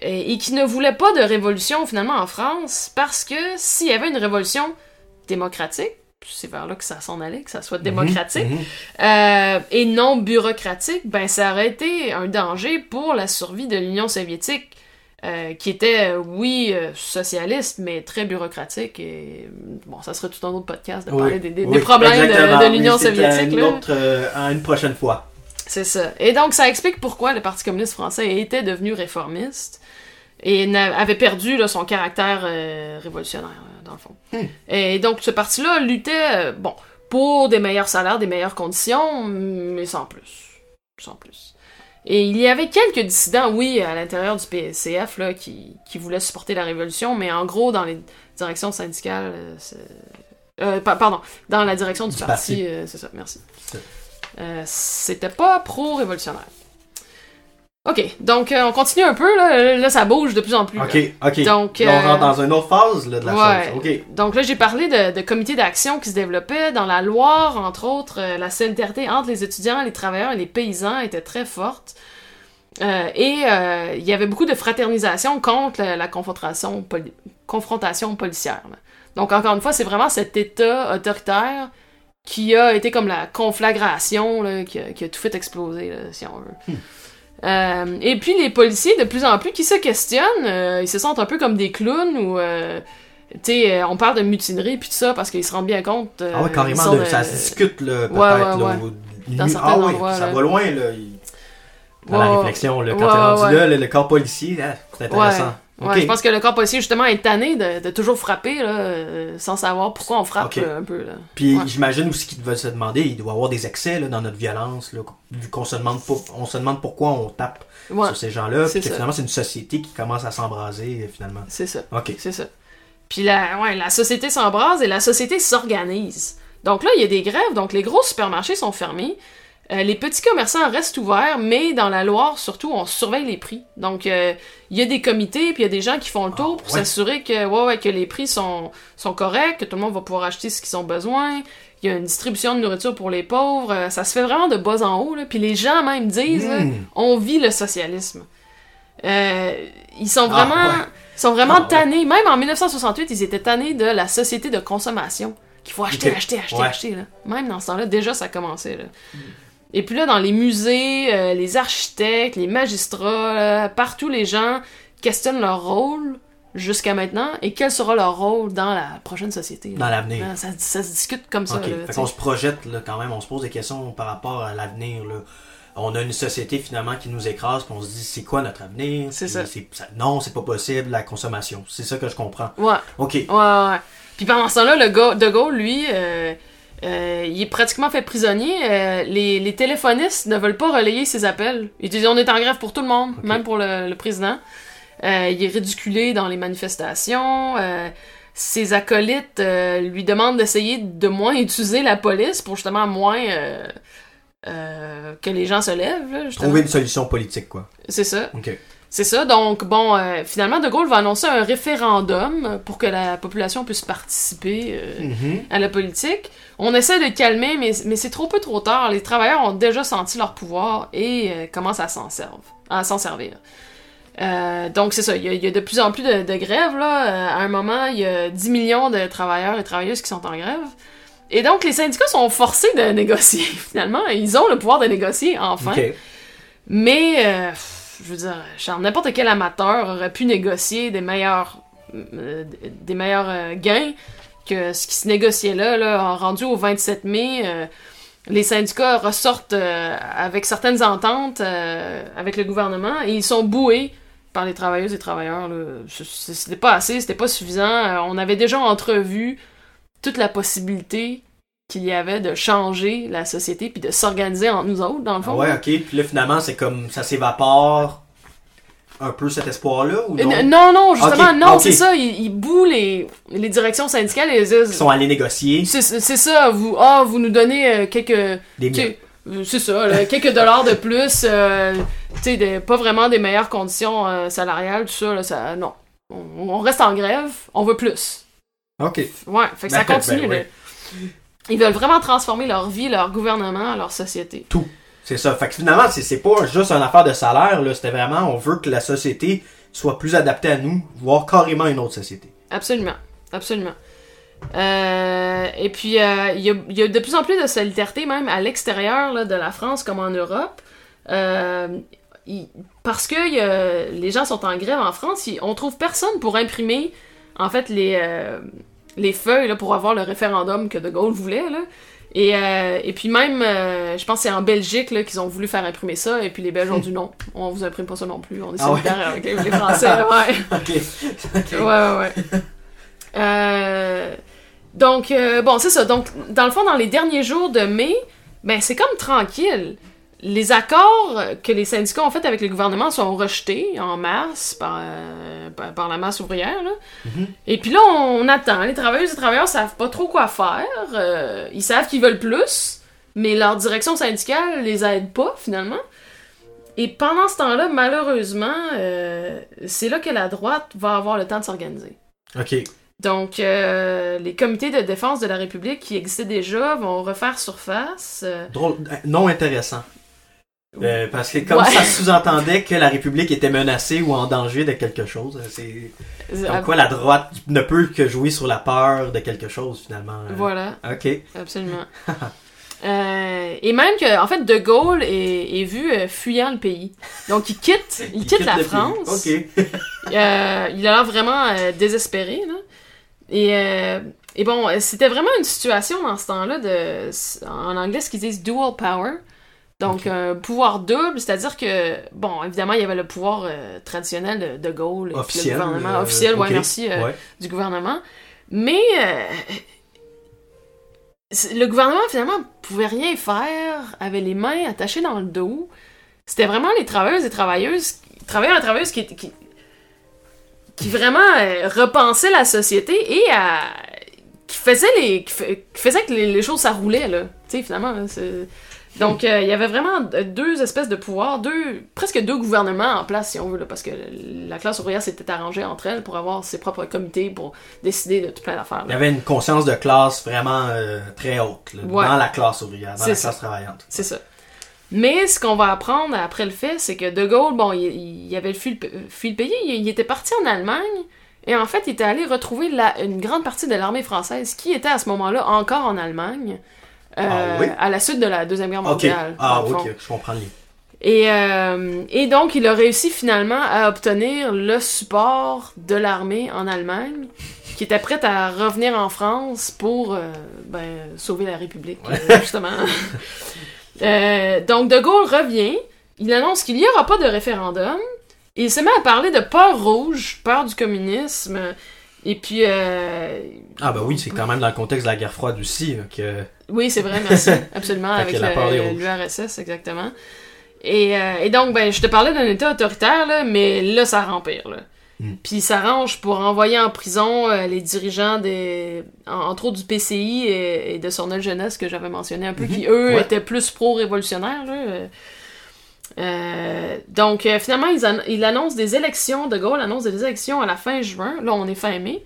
et, et qui ne voulait pas de révolution finalement en France, parce que s'il y avait une révolution démocratique, c'est vers là que ça s'en allait, que ça soit démocratique, Mhm, mhm. euh, et non bureaucratique, ben ça aurait été un danger pour la survie de l'Union soviétique, euh, qui était, euh, oui, euh, socialiste, mais très bureaucratique. Et bon, ça serait tout un autre podcast de Oui, parler des, des- oui, des problèmes de- l'Union soviétique. Une là. autre, une prochaine fois. C'est ça. Et donc, ça explique pourquoi le Parti communiste français était devenu réformiste et avait perdu là, son caractère révolutionnaire, dans le fond. Hmm. Et donc, ce parti-là luttait, euh, bon, pour des meilleurs salaires, des meilleures conditions, mais sans plus. Sans plus. Et il y avait quelques dissidents, oui, à l'intérieur du PCF, là, qui, qui voulaient supporter la révolution, mais en gros, dans les directions syndicales, euh, euh, pa- pardon, dans la direction du, Du parti, parti. euh, c'est ça, merci. Euh, c'était pas pro-révolutionnaire. Ok, donc euh, on continue un peu, là, là ça bouge de plus en plus. là. Ok, ok. Donc, Là, on euh, rentre dans une autre phase là, de la Ouais. chose. Ok. Donc là, j'ai parlé de, de comités d'action qui se développaient. Dans la Loire, entre autres, euh, la solidarité entre les étudiants, les travailleurs et les paysans était très forte. Euh, et euh, il y avait beaucoup de fraternisation contre la, la confrontation, poli- confrontation policière. là. Donc encore une fois, c'est vraiment cet État autoritaire qui a été comme la conflagration, là, qui, a, qui a tout fait exploser, si on veut. Euh, et puis les policiers, de plus en plus, qui se questionnent, euh, ils se sentent un peu comme des clowns ou... euh, tu sais, euh, on parle de mutinerie puis tout ça parce qu'ils se rendent bien compte. Ah ouais, carrément, de- de- ça se discute là, peut-être. Ouais, ouais, ouais. Dans certains ah oui, endroits, ça là. va loin là. Dans la Ouais, réflexion, là, quand ouais, t'es rendu ouais. là, le, le corps policier, ah, c'est intéressant. Ouais, je pense que le corps policier, justement, est tanné de, de toujours frapper, là, euh, sans savoir pourquoi on frappe là, un peu. Là. Puis Ouais. j'imagine aussi qu'ils doivent se demander, il doit y avoir des excès là, dans notre violence, là, vu qu'on se demande on se demande pourquoi on tape Ouais, sur ces gens-là, puis que finalement c'est une société qui commence à s'embraser finalement. c'est ça. Ok. C'est ça. Puis la, ouais, la société s'embrase et la société s'organise. Donc là, il y a des grèves, donc les gros supermarchés sont fermés. Euh, les petits commerçants restent ouverts, mais dans la Loire, surtout, on surveille les prix. Donc, euh, il y a des comités, puis il y a des gens qui font le tour pour s'assurer que, ouais, ouais, que les prix sont, sont corrects, que tout le monde va pouvoir acheter ce qu'ils ont besoin. Il y a une distribution de nourriture pour les pauvres. Euh, ça se fait vraiment de bas en haut. Là. Puis les gens même disent, là, Mm. on vit le socialisme. Ils sont Ah, ouais. ils sont vraiment Ah, tannés. Même en 1968, ils étaient tannés de la société de consommation. Qu'il faut acheter, acheter, acheter, acheter. Là. Même dans ce temps-là, déjà, ça commençait. Là. Et puis là, dans les musées, euh, les architectes, les magistrats, là, partout, les gens questionnent leur rôle jusqu'à maintenant et quel sera leur rôle dans la prochaine société. là? Dans l'avenir. Ah, Ça, ça se discute comme ça. Ok. là, Fait qu'on se projette là, quand même, on se pose des questions par rapport à l'avenir. là. On a une société finalement qui nous écrase, puis on se dit c'est quoi notre avenir? C'est Puis ça. Non, c'est pas possible la consommation. C'est ça que je comprends. Ouais. Ok. Ouais, ouais, ouais. Puis pendant ce temps-là, le gars, De Gaulle, lui, euh, euh, il est pratiquement fait prisonnier. Euh, les, les téléphonistes ne veulent pas relayer ses appels. Ils disent on est en grève pour tout le monde, même pour le, le président. Euh, il est ridiculé dans les manifestations. Ses acolytes lui demandent d'essayer de moins utiliser la police pour justement moins que les gens se lèvent. là. Trouver une solution politique, quoi. C'est ça. Ok. C'est ça, donc bon, euh, finalement, De Gaulle va annoncer un référendum pour que la population puisse participer euh, Mhm. à la politique. On essaie de calmer, mais, mais c'est trop peu trop tard. Les travailleurs ont déjà senti leur pouvoir et euh, commencent à s'en à s'en servir. Euh, donc c'est ça, il y, a, il y a de plus en plus de, de grèves. Là. À un moment, il y a 10 millions de travailleurs et travailleuses qui sont en grève. Et donc les syndicats sont forcés de négocier, finalement. Ils ont le pouvoir de négocier, enfin. Mais, je veux dire, n'importe quel amateur aurait pu négocier des meilleurs, euh, euh, gains que ce qui se négociait là, là rendu au 27 mai. euh, les syndicats ressortent avec certaines ententes avec le gouvernement et ils sont boués par les travailleuses et travailleurs. C'était pas assez, c'était pas suffisant. On avait déjà entrevu toute la possibilité qu'il y avait de changer la société puis de s'organiser entre nous autres, dans le Ah fond. ouais, ok. Puis là, finalement, c'est comme ça s'évapore un peu cet espoir-là ou non? Non, non, justement, non, c'est ça. Ils, ils bouent les, les directions syndicales et ils sont allés négocier C'est ça, vous, ah, vous nous donnez euh, quelques. des euh, C'est ça, là, quelques dollars de plus, euh, tu sais, pas vraiment des meilleures conditions euh, salariales, tout ça, là, ça, non. On, on reste en grève, on veut plus. Ok. Ouais, fait que ça Ben, continue, ben, là. Ils veulent vraiment transformer leur vie, leur gouvernement, leur société. C'est ça. Fait que finalement, c'est, pas juste une affaire de salaire, là. C'était vraiment, on veut que la société soit plus adaptée à nous, voire carrément une autre société. Absolument, absolument. Euh, et puis, euh, il y, a, il y a de plus en plus de solidarité, même à l'extérieur de la France comme en Europe. Euh, parce que il y a- les gens sont en grève en France, on trouve personne pour imprimer, en fait, les, euh, les feuilles là, pour avoir le référendum que De Gaulle voulait. Là. Et, euh, et puis même, euh, je pense que c'est en Belgique là, qu'ils ont voulu faire imprimer ça, et puis les Belges ont dit non, on vous imprime pas ça non plus, on est Ah ouais? solidaires avec les, Français. ouais. Ok. Ok. Ouais, ouais, ouais. Euh, donc, bon, c'est ça. Donc, dans le fond, dans les derniers jours de mai, ben, c'est comme tranquille. Les accords que les syndicats ont fait avec le gouvernement sont rejetés en masse par, euh, par, la masse ouvrière. Là. Mhm. Et puis là, on attend. Les travailleuses et travailleurs savent pas trop quoi faire. Euh, ils savent qu'ils veulent plus, mais leur direction syndicale les aide pas, finalement. Et pendant ce temps-là, malheureusement, euh, c'est là que la droite va avoir le temps de s'organiser. Ok. Donc, euh, les comités de défense de la République qui existaient déjà vont refaire surface. euh, Drôle, non intéressant. Euh, parce que comme Ouais. ça sous-entendait que la République était menacée ou en danger de quelque chose, euh, c'est comme quoi la droite ne peut que jouer sur la peur de quelque chose finalement. Euh, Voilà, Ok. absolument. Euh, et même que, en fait, De Gaulle est, est vu euh, fuyant le pays. Donc, il quitte, il quitte la. France. Ok. Euh, il a l'air vraiment désespéré, là. Et, et bon, c'était vraiment une situation dans ce temps-là de, en anglais, ce qu'ils disent dual power. Donc, un pouvoir double, c'est-à-dire que, bon, évidemment, il y avait le pouvoir euh, traditionnel de, de Gaulle, et puis Officiel. le gouvernement euh, officiel, ouais, ok. merci, euh, Ouais. du gouvernement. Mais euh, le gouvernement, finalement, pouvait rien faire, avait les mains attachées dans le dos. C'était vraiment les travailleuses et travailleuses, travailleurs et travailleuses qui, qui, qui vraiment euh, repensaient la société et à, qui faisaient les qui, fa- qui faisaient que les, les choses ça roulait là tu sais finalement c'est- Donc, euh, il y avait vraiment deux espèces de pouvoirs, deux, presque deux gouvernements en place, si on veut, là, parce que la classe ouvrière s'était arrangée entre elles pour avoir ses propres comités pour décider de tout plein d'affaires. Il y avait une conscience de classe vraiment euh, très haute là, Ouais. dans la classe ouvrière, dans la ça. classe travaillante. C'est ça. Mais ce qu'on va apprendre après le fait, c'est que De Gaulle, bon, il, il avait fui le, fui le pays, il, il était parti en Allemagne, et en fait, il était allé retrouver la- une grande partie de l'armée française qui était à ce moment-là encore en Allemagne, Ah oui? à la suite de la Deuxième Guerre mondiale. Ah, le fond. ok, je comprends le. Et, euh, et donc, il a réussi finalement à obtenir le support de l'armée en Allemagne, qui était prête à revenir en France pour euh, ben, sauver la République, euh, justement. Euh, donc, De Gaulle revient, il annonce qu'il n'y aura pas de référendum, et il se met à parler de peur rouge, peur du communisme, et puis... euh, Ah, bah oui, c'est quand même dans le contexte de la guerre froide aussi. que... oui, c'est vrai, merci. Absolument, avec l'URSS, exactement. Et, euh, et donc, ben, je te parlais d'un État autoritaire, là, mais là, ça rempire. Là. Mm. Puis il s'arrange pour envoyer en prison euh, les dirigeants des, en- entre autres du PCI et, et de Sornel Jeunesse que j'avais mentionné un peu, qui eux Mhm. Ouais. étaient plus pro-révolutionnaires. Euh, donc finalement, ils an- il annonce des élections, De Gaulle annonce des élections à la fin juin, là on est fin mai,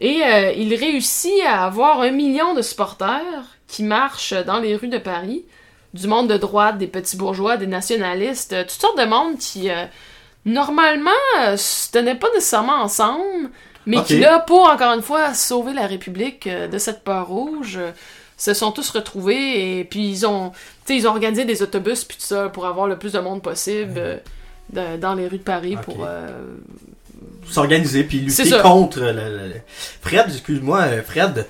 et il réussit à avoir un million de supporters qui marchent dans les rues de Paris, du monde de droite, des petits bourgeois, des nationalistes, euh, toutes sortes de monde qui, euh, normalement, euh, se tenaient pas nécessairement ensemble, mais qui, là, pour, encore une fois, sauver la République euh, de cette peur rouge, se sont tous retrouvés, et puis ils ont, ils ont organisé des autobus, puis tout ça, pour avoir le plus de monde possible de- dans les rues de Paris, pour... S'organiser puis lutter contre le, le- le- Fred, excuse-moi, Fred,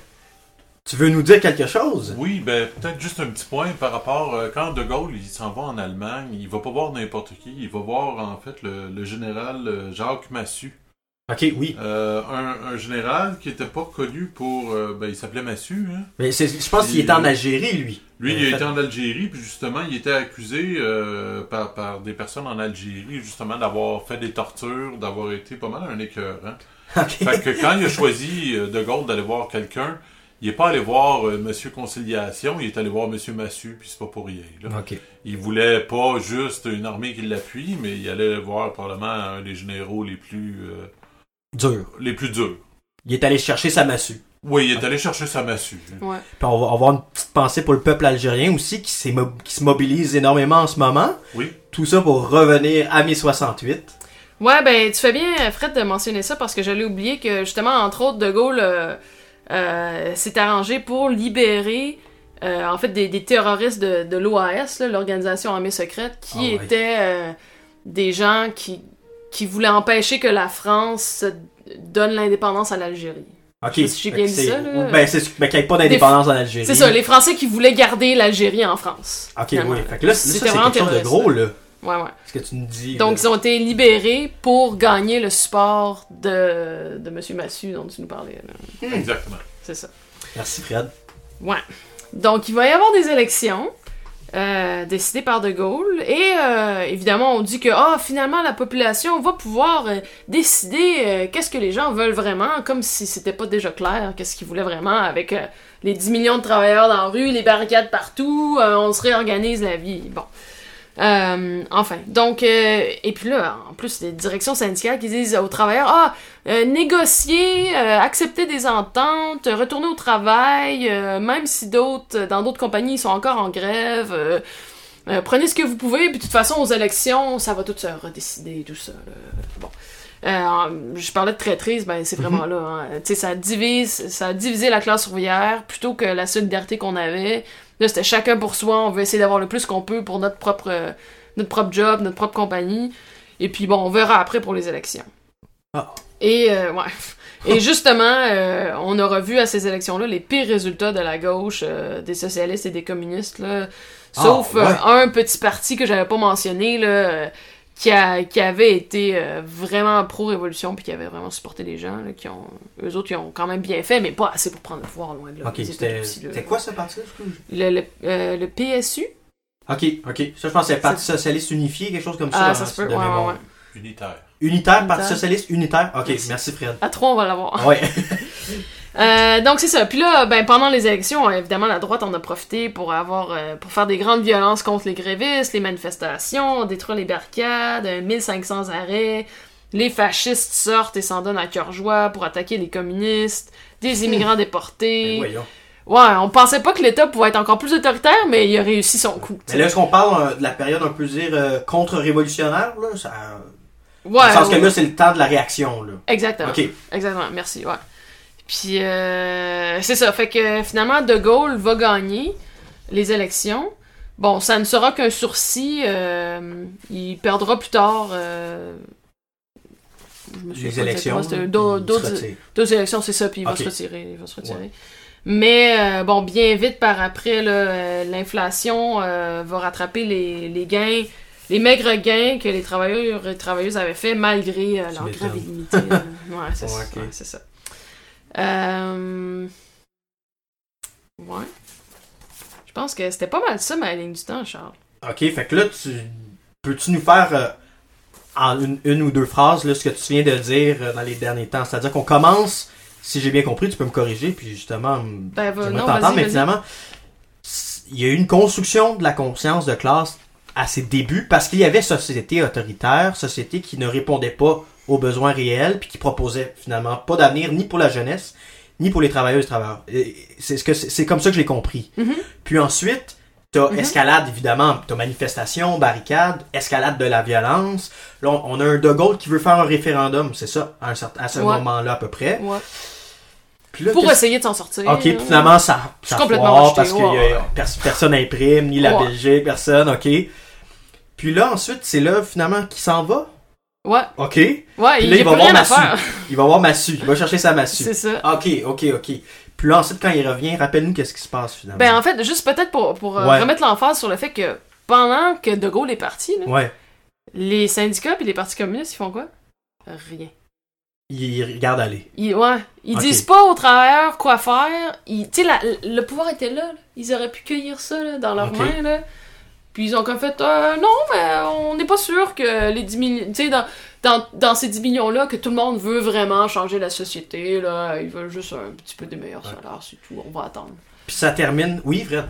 tu veux nous dire quelque chose? Oui, ben peut-être juste un petit point par rapport euh, quand De Gaulle il s'en va en Allemagne, il va pas voir n'importe qui, il va voir en fait le, le général euh, Jacques Massu, Ok, oui. Euh, un, un général qui était pas connu pour, euh, ben il s'appelait Massu, hein. Mais c'est- je pense qu'il Il- était en Algérie, lui. Lui, il a fait- été en Algérie, puis justement, il était accusé par, par des personnes en Algérie, justement, d'avoir fait des tortures, d'avoir été pas mal un écœur. Hein. Fait que quand il a choisi De Gaulle d'aller voir quelqu'un, il est pas allé voir euh, Monsieur Conciliation, il est allé voir Monsieur Massu, puis c'est pas pour rien. Là. Il voulait pas juste une armée qui l'appuie, mais il allait voir probablement un des généraux les plus euh, Dur. les plus durs. Il est allé chercher sa massue. Oui, il est allé chercher sa massue. ouais. Puis on va avoir une petite pensée pour le peuple algérien aussi, qui se mobilise énormément en ce moment. Oui. Tout ça pour revenir à mai 68. Ouais, ben, tu fais bien, Fred, de mentionner ça parce que j'allais oublier que, justement, entre autres, De Gaulle euh, euh, s'est arrangé pour libérer, euh, en fait, des, des terroristes de, de l'OAS, l'Organisation Armée Secrète, qui Ah étaient euh, des gens qui, qui voulaient empêcher que la France donne l'indépendance à l'Algérie. Ok. Je sais bien dit ça, là. Ben, c'est ben, qu'il n'y ait pas d'indépendance en Algérie. C'est ça, les Français qui voulaient garder l'Algérie en France. Ok, finalement. oui. Fait que là, c'est C'était vraiment quelque chose de gros, là. Ouais, ouais. Ce que tu nous dis. Donc, là. ils ont été libérés pour gagner le support de, de M. Massu dont tu nous parlais. là. Exactement. C'est ça. Merci, Fred. Ouais. Donc, il va y avoir des élections euh, décidées par De Gaulle. Et euh, évidemment, on dit que ah, finalement, la population va pouvoir euh, décider euh, qu'est-ce que les gens veulent vraiment, comme si c'était pas déjà clair, qu'est-ce qu'ils voulaient vraiment avec euh, les 10 millions de travailleurs dans la rue, les barricades partout, euh, on se réorganise la vie. Bon. Euh, enfin, donc, euh, et puis là, en plus, des directions syndicales qui disent aux travailleurs, ah, euh, négocier, euh, accepter des ententes, retourner au travail, euh, même si d'autres, dans d'autres compagnies, ils sont encore en grève, euh, prenez ce que vous pouvez, puis de toute façon, aux élections, ça va tout se redécider, tout ça. là. Bon. Euh, je parlais de traîtrise, ben c'est vraiment là. hein. Tu sais, ça divise, ça a divisé la classe ouvrière plutôt que la solidarité qu'on avait. Là, c'était chacun pour soi. On veut essayer d'avoir le plus qu'on peut pour notre propre, euh, notre propre job, notre propre compagnie. Et puis bon, on verra après pour les élections. Ah. Et euh, ouais. Et justement, euh, on aura vu à ces élections-là les pires résultats de la gauche, euh, des socialistes et des communistes, là. Sauf Ah, ouais. euh, un petit parti que j'avais pas mentionné, là, qui, a, qui avait été euh, vraiment pro-révolution, puis qui avait vraiment supporté les gens, là, qui ont, eux autres, ils ont quand même bien fait, mais pas assez pour prendre le pouvoir loin de là. Ok, c'était quoi ce parti-là? excuse? Le, le, euh, le PSU? Ok, ok. Ça, je pense que c'est Parti Socialiste Unifié, quelque chose comme ça. Ah, hein, ça se peut, de ouais, ouais. Unitaire. Unitaire, Unitaire. Parti Socialiste Unitaire? Ok, Merci. merci, Fred. À trois, on va l'avoir. Ouais. Euh, donc c'est ça. Puis là, ben pendant les élections, évidemment, la droite en a profité pour avoir, euh, pour faire des grandes violences contre les grévistes, les manifestations, détruire les barricades, euh, 1500 arrêts. Les fascistes sortent et s'en donnent à cœur joie pour attaquer les communistes, des immigrants Ben déportés. voyons. Ouais, on pensait pas que l'État pouvait être encore plus autoritaire, mais il a réussi son coup. Mais là, est-ce qu'on parle euh, de la période, on peut dire, euh, contre-révolutionnaire, là? Ça... Ouais, Dans le sens que là, c'est le temps de la réaction, là. Exactement. Ok. Exactement, merci, ouais. Puis, euh, c'est ça, fait que finalement, De Gaulle va gagner les élections. Bon, ça ne sera qu'un sursis, euh, il perdra plus tard... euh, je me souviens Les élections. d'autres- élections, c'est ça, puis il va se retirer, il va se retirer. Mais, euh, bon, bien vite par après, l'inflation va rattraper les, les gains, les maigres gains que les travailleurs et travailleuses avaient fait malgré euh, leur ouais, c'est Ouais, ça. ok. ouais, c'est ça. Euh, Ouais. Je pense que c'était pas mal ça, ma ligne du temps, Charles. OK, fait que là, tu peux-tu nous faire euh, en une, une ou deux phrases là, ce que tu viens de dire euh, dans les derniers temps? C'est-à-dire qu'on commence, si j'ai bien compris, tu peux me corriger, puis justement, Ben, j'aimerais non, t'entendre, mais finalement, il y a eu une construction de la conscience de classe à ses débuts parce qu'il y avait société autoritaire, société qui ne répondait pas aux besoins réels, puis qui proposait finalement pas d'avenir ni pour la jeunesse, ni pour les travailleuses et travailleurs. Et C'est ce que c'est comme ça que j'ai compris. Mhm. Puis ensuite, t'as Mhm. escalade évidemment, t'as manifestation, barricade, escalade de la violence. Là, on a un De Gaulle qui veut faire un référendum, c'est ça, à, un certain, à ce Ouais. moment-là à peu près. Ouais. Puis là, Pour essayer de s'en sortir. Ok, puis finalement, ça, ça complètement foire parce que ouais, a- personne n'imprime, ni la. Belgique, personne, ok. Puis là, ensuite, c'est là, finalement, qui s'en va. Ouais, Ok. ouais, Puis là, il va voir rien à Massu. faire. Il va voir Massu, il va chercher sa massue. C'est ça. Ok, ok, ok. Puis là, ensuite, quand il revient, rappelle-nous qu'est-ce qui se passe finalement. Ben, en fait, juste peut-être pour, pour euh, Ouais. remettre l'emphase sur le fait que pendant que De Gaulle est parti, là, Ouais. les syndicats et les partis communistes, ils font quoi? Rien. Il regarde aller. Ils, ouais, ils disent pas aux travailleurs quoi faire. Ils- Tu sais, la- le pouvoir était là, là. Ils auraient pu cueillir ça là, dans leurs mains, là. Puis ils ont comme fait, euh, non, mais on n'est pas sûr que les 10 millions, tu sais, dans, dans, dans ces 10 millions-là, que tout le monde veut vraiment changer la société, là. Ils veulent juste un petit peu des meilleurs Ouais. salaires, c'est tout. On va attendre. Puis ça termine. Oui, Fred?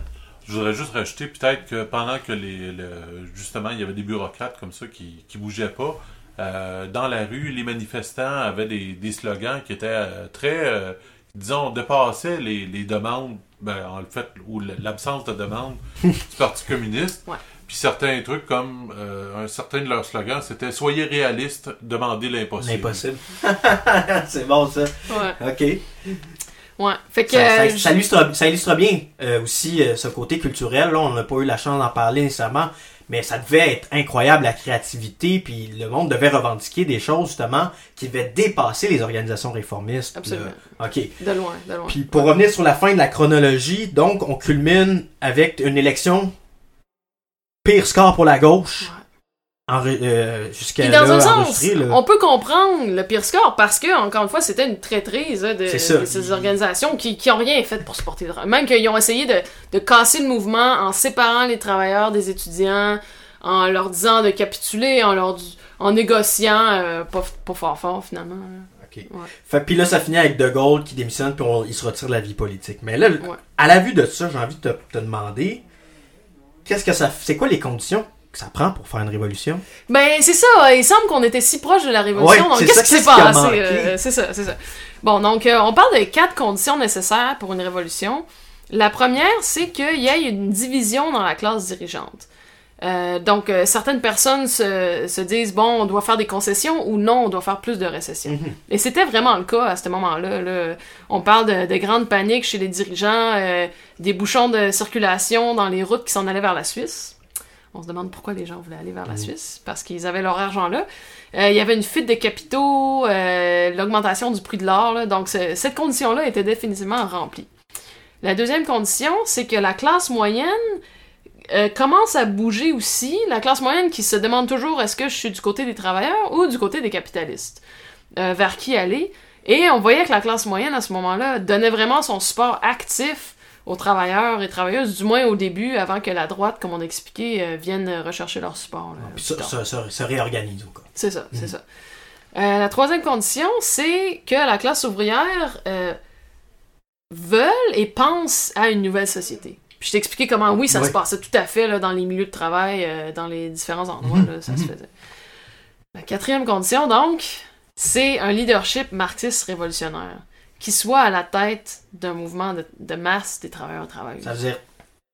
Je voudrais juste rajouter peut-être que pendant que les, le- justement il y avait des bureaucrates comme ça qui, qui bougeaient pas, euh, dans la rue, les manifestants avaient des, des slogans qui étaient euh, très, euh, disons, dépassaient les, les demandes, ben, en fait, ou l'absence de demande du Parti communiste. Ouais. Puis certains trucs comme euh, un certain de leurs slogans, c'était Soyez réalistes, demandez l'impossible. L'impossible. c'est bon ça. Ouais. Ok. Ouais. Fait que. Ça, ça- euh, ça illustre, ça illustre bien euh, aussi euh, ce côté culturel. Là, on n'a pas eu la chance d'en parler nécessairement, mais ça devait être incroyable la créativité, puis le monde devait revendiquer des choses justement qui devaient dépasser les organisations réformistes. Absolument. là. Ok. De loin, de loin. Puis pour revenir sur la fin de la chronologie, donc on culmine avec une élection pire score pour la gauche. Ouais. Euh, jusqu'à dans là, un sens, là. on peut comprendre le pire score parce que, encore une fois, c'était une traîtrise hein, de, ces organisations qui, qui ont rien fait pour supporter le. Même qu'ils ont essayé de, de casser le mouvement en séparant les travailleurs des étudiants, en leur disant de capituler, en leur en négociant, euh, pas, pas fort fort finalement. là. Ok. Ouais. Fait, puis là, ça finit avec De Gaulle qui démissionne, puis on- il se retire de la vie politique. Mais là, Ouais. à la vue de ça, j'ai envie de te, te demander, qu'est-ce que ça, c'est quoi les conditions? Que ça prend pour faire une révolution? Ben, c'est ça. Il semble qu'on était si proche de la révolution. Ouais, donc, qu'est-ce qui s'est passé? euh, c'est ça, c'est ça. Bon, donc, euh, on parle de quatre conditions nécessaires pour une révolution. La première, c'est qu'il y ait une division dans la classe dirigeante. Euh, donc, euh, certaines personnes se, se disent, bon, on doit faire des concessions ou non, on doit faire plus de récession. Mhm. Et c'était vraiment le cas à ce moment-là. là. On parle de, de grandes paniques chez les dirigeants, euh, des bouchons de circulation dans les routes qui s'en allaient vers la Suisse. On se demande pourquoi les gens voulaient aller vers la Suisse, parce qu'ils avaient leur argent là. Euh, il y avait une fuite de capitaux, euh, l'augmentation du prix de l'or, donc ce- cette condition-là était définitivement remplie. La deuxième condition, c'est que la classe moyenne euh, commence à bouger aussi. La classe moyenne qui se demande toujours est-ce que je suis du côté des travailleurs ou du côté des capitalistes? Vers qui aller? Et on voyait que la classe moyenne à ce moment-là donnait vraiment son support actif aux travailleurs et travailleuses, du moins au début, avant que la droite, comme on a expliqué, euh, vienne rechercher leur support. là, Puis plus ça, tard. ça, ça- se réorganise au cas. C'est ça, c'est ça. Euh, la troisième condition, c'est que la classe ouvrière euh, veulent et pensent à une nouvelle société. Puis je t'ai expliqué comment, oui, ça Oui. se passait tout à fait là, dans les milieux de travail, euh, dans les différents endroits, Mhm, là, ça se faisait. La quatrième condition, donc, c'est un leadership marxiste révolutionnaire qui soit à la tête d'un mouvement de, de masse des travailleurs et travailleuses. Ça veut dire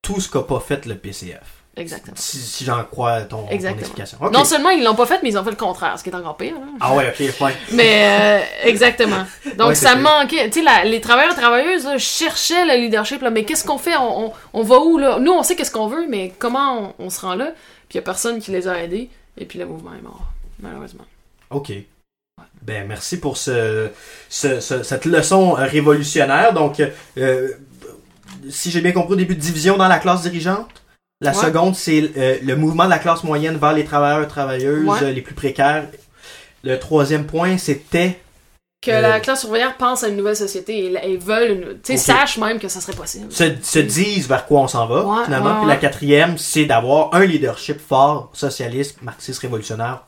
tout ce qu'a pas fait le PCF. Exactement. Si, si j'en crois ton, ton explication. Non seulement ils l'ont pas fait, mais ils ont fait le contraire, ce qui est encore pire. là. Ah ouais, ok, fine. Mais euh, exactement. Donc Ouais, ça manquait. Tu sais, les travailleurs et travailleuses là, cherchaient le leadership. Là, mais qu'est-ce qu'on fait? On, on, on va où là? Nous, on sait qu'est-ce qu'on veut, mais comment on, on se rend là? Puis il y a personne qui les a aidés. Et puis le mouvement est mort, malheureusement. OK. Ben, merci pour ce, ce- ce- cette leçon euh, révolutionnaire. Donc, euh, si j'ai bien compris, au début, division dans la classe dirigeante. La Ouais. seconde, c'est euh, le mouvement de la classe moyenne vers les travailleurs et travailleuses Ouais. euh, les plus précaires. Le troisième point, c'était... Que Euh, la classe ouvrière pense à une nouvelle société et, et veulent, une- tu sais, Ok. sachent même que ça serait possible. Se, se disent vers quoi on s'en va, Ouais, finalement. ouais, Puis la quatrième, c'est d'avoir un leadership fort, socialiste, marxiste, révolutionnaire,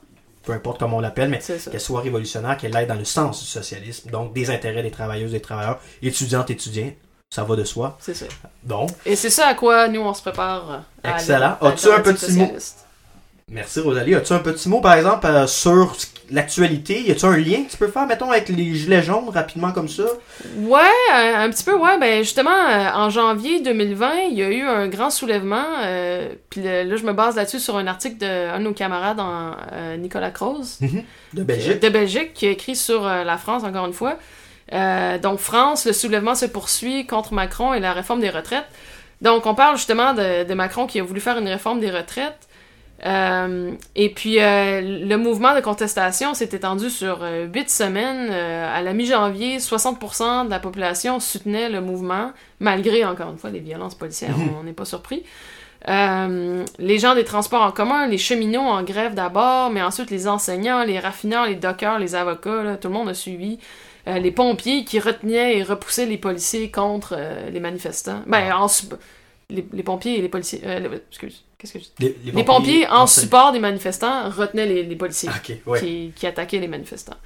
peu importe comment on l'appelle, mais qu'elle soit révolutionnaire, qu'elle aille dans le sens du socialisme, donc des intérêts des travailleuses et des travailleurs, étudiantes, étudiants, ça va de soi. C'est ça. Donc, Et c'est ça à quoi nous on se prépare. à Excellent. As-tu un petit mot? Merci Rosalie. As-tu un petit mot, par exemple, euh, sur l'actualité? Y a-tu un lien que tu peux faire, mettons, avec les gilets jaunes, rapidement comme ça? Ouais, un, un petit peu, ouais. Ben justement, euh, en janvier 2020, il y a eu un grand soulèvement. euh, Puis là, je me base là-dessus sur un article d'un de nos camarades, en, euh, Nicolas Croze, De Belgique? de Belgique, qui a écrit sur la France, encore une fois. Euh, donc, France, le soulèvement se poursuit contre Macron et la réforme des retraites. Donc, on parle justement de, de Macron qui a voulu faire une réforme des retraites. Euh, et puis, euh, le mouvement de contestation s'est étendu sur euh, huit semaines. Euh, à la mi-janvier, 60% de la population soutenait le mouvement, malgré, encore une fois, les violences policières. on n'est pas surpris. Les gens des transports en commun, les cheminots en grève d'abord, mais ensuite les enseignants, les raffineurs, les dockers, les avocats, là, tout le monde a suivi. Les pompiers qui retenaient et repoussaient les policiers contre les manifestants. Ben, en su- les, les pompiers et les policiers. excuse, qu'est-ce que je dis? Les, Les pompiers, en support des manifestants, retenaient les, les policiers ouais. qui, qui attaquaient les manifestants.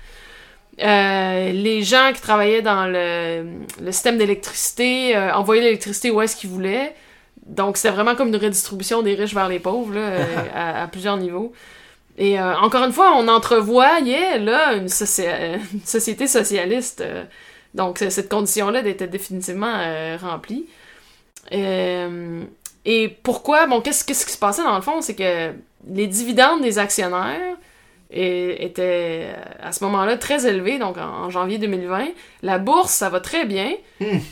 Euh, les gens qui travaillaient dans le, le système d'électricité euh, envoyaient l'électricité où est-ce qu'ils voulaient. Donc, c'était vraiment comme une redistribution des riches vers les pauvres, là, euh, à, à plusieurs niveaux. Et euh, encore une fois, on entrevoyait là une, soci- une société socialiste. euh, donc, cette condition-là était définitivement euh, remplie. Euh, et pourquoi? Bon, qu'est-ce qu'est-ce qui se passait dans le fond? C'est que les dividendes des actionnaires et- étaient euh, à ce moment-là très élevés, donc en, en janvier 2020. La bourse, ça va très bien,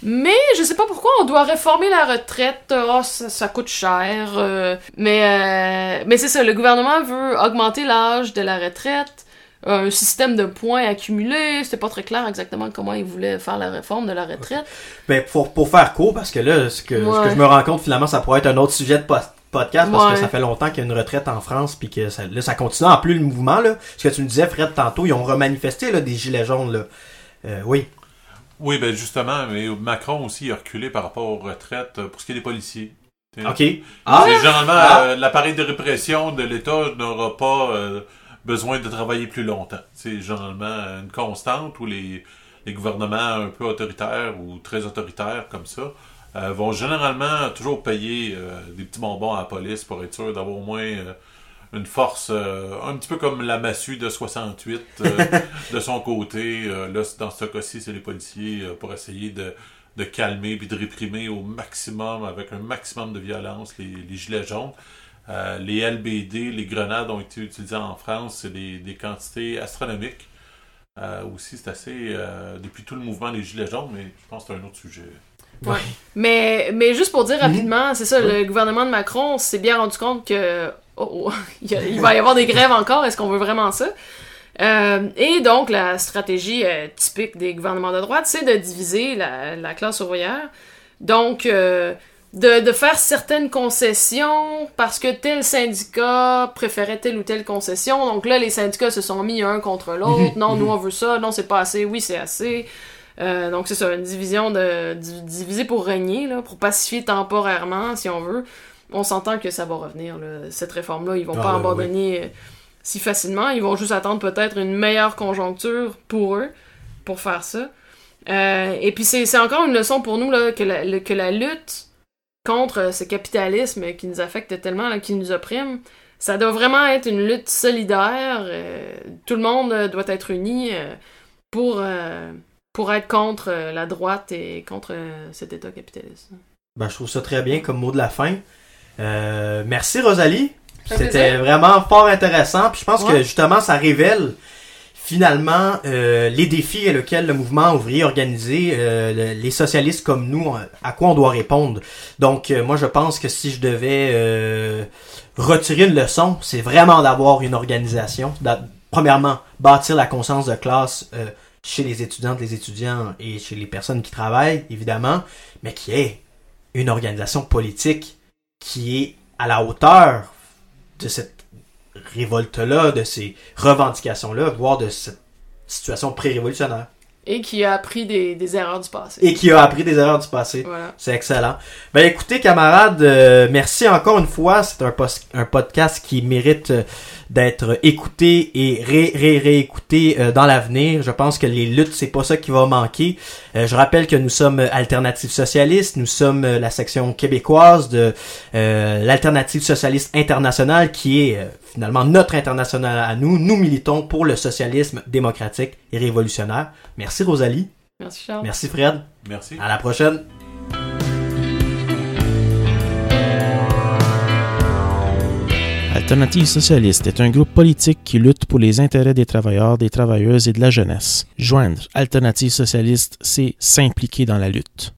mais je sais pas pourquoi on doit réformer la retraite. Oh, ça, ça coûte cher. euh, mais euh, mais c'est ça, le gouvernement veut augmenter l'âge de la retraite. Un système de points accumulés, c'était pas très clair exactement comment ils voulaient faire la réforme de la retraite. Ben, pour, pour faire court, parce que là, ce que, ce que Ouais. je me rends compte, finalement, ça pourrait être un autre sujet de post- podcast, parce Ouais. que ça fait longtemps qu'il y a une retraite en France, puis que ça, là, ça continue en plus le mouvement, là. Ce que tu me disais, Fred, tantôt, ils ont remanifesté, là, des gilets jaunes, là. Euh, oui. Oui, ben justement, mais Macron aussi a reculé par rapport aux retraites euh, pour ce qui est des policiers. OK. Ah! Généralement, Ah! euh, l'appareil de répression de l'État n'aura pas euh, besoin de travailler plus longtemps. C'est généralement une constante où les, les gouvernements un peu autoritaires ou très autoritaires comme ça euh, vont généralement toujours payer euh, des petits bonbons à la police pour être sûr d'avoir au moins euh, une force, un petit peu comme la massue de 68 euh, de son côté. Là, dans ce cas-ci, c'est les policiers pour essayer de, de calmer puis de réprimer au maximum, avec un maximum de violence, les, les gilets jaunes. Euh, les LBD, les grenades ont été utilisées en France, c'est des, des quantités astronomiques. Euh, aussi, c'est assez. euh, depuis tout le mouvement des Gilets jaunes, mais je pense que c'est un autre sujet. Ouais. Mais, mais juste pour dire rapidement, c'est ça, le gouvernement de Macron s'est bien rendu compte que oh, oh, il y a- il va y avoir des grèves encore, est-ce qu'on veut vraiment ça? Euh, et donc, la stratégie euh, typique des gouvernements de droite, c'est de diviser la, la classe ouvrière. Donc, euh, de, de faire certaines concessions parce que tel syndicat préférait telle ou telle concession. Donc là, les syndicats se sont mis un contre l'autre. non, nous, on veut ça. Non, c'est pas assez. Oui, c'est assez. Euh, donc c'est ça, une division de di- diviser pour régner, là, pour pacifier temporairement, si on veut. On s'entend que ça va revenir, là, cette réforme-là. Ils vont Ah, pas abandonner euh, si facilement. Ils vont juste attendre peut-être une meilleure conjoncture pour eux, pour faire ça. Euh, et puis c'est c'est encore une leçon pour nous là, que, la, le- que la lutte contre ce capitalisme qui nous affecte tellement, là, qui nous opprime, ça doit vraiment être une lutte solidaire. euh, tout le monde euh, doit être uni euh, pour, euh, pour être contre euh, la droite et contre euh, cet État capitaliste. Ben, je trouve ça très bien comme mot de la fin. Euh, merci Rosalie. C'était vraiment fort intéressant. Puis je pense que justement, ça révèle finalement euh, les défis auxquels le mouvement ouvrier organisé, euh, le- les socialistes comme nous, euh, à quoi on doit répondre. Donc euh, moi, je pense que si je devais euh, retirer une leçon, c'est vraiment d'avoir une organisation. Premièrement, bâtir la conscience de classe chez les étudiantes, les étudiants et chez les personnes qui travaillent, évidemment, mais qui est une organisation politique qui est à la hauteur de cette révolte-là, de ces revendications-là, voire de cette situation pré-révolutionnaire. Et qui a appris des, des erreurs du passé. Et qui a appris des erreurs du passé. Voilà. C'est excellent. Ben écoutez, camarades, euh, merci encore une fois. C'est un, un podcast qui mérite euh, d'être écouté et ré, ré, réécouté euh, dans l'avenir. Je pense que les luttes, c'est pas ça qui va manquer. Euh, je rappelle que nous sommes Alternative Socialiste, nous sommes euh, la section québécoise de euh, l'Alternative Socialiste Internationale, qui est euh, finalement notre international à nous. Nous militons pour le socialisme démocratique et révolutionnaire. Merci Rosalie. Merci Charles. Merci Fred. Merci. À la prochaine. Alternative socialiste est un groupe politique qui lutte pour les intérêts des travailleurs, des travailleuses et de la jeunesse. Joindre Alternative socialiste, c'est s'impliquer dans la lutte.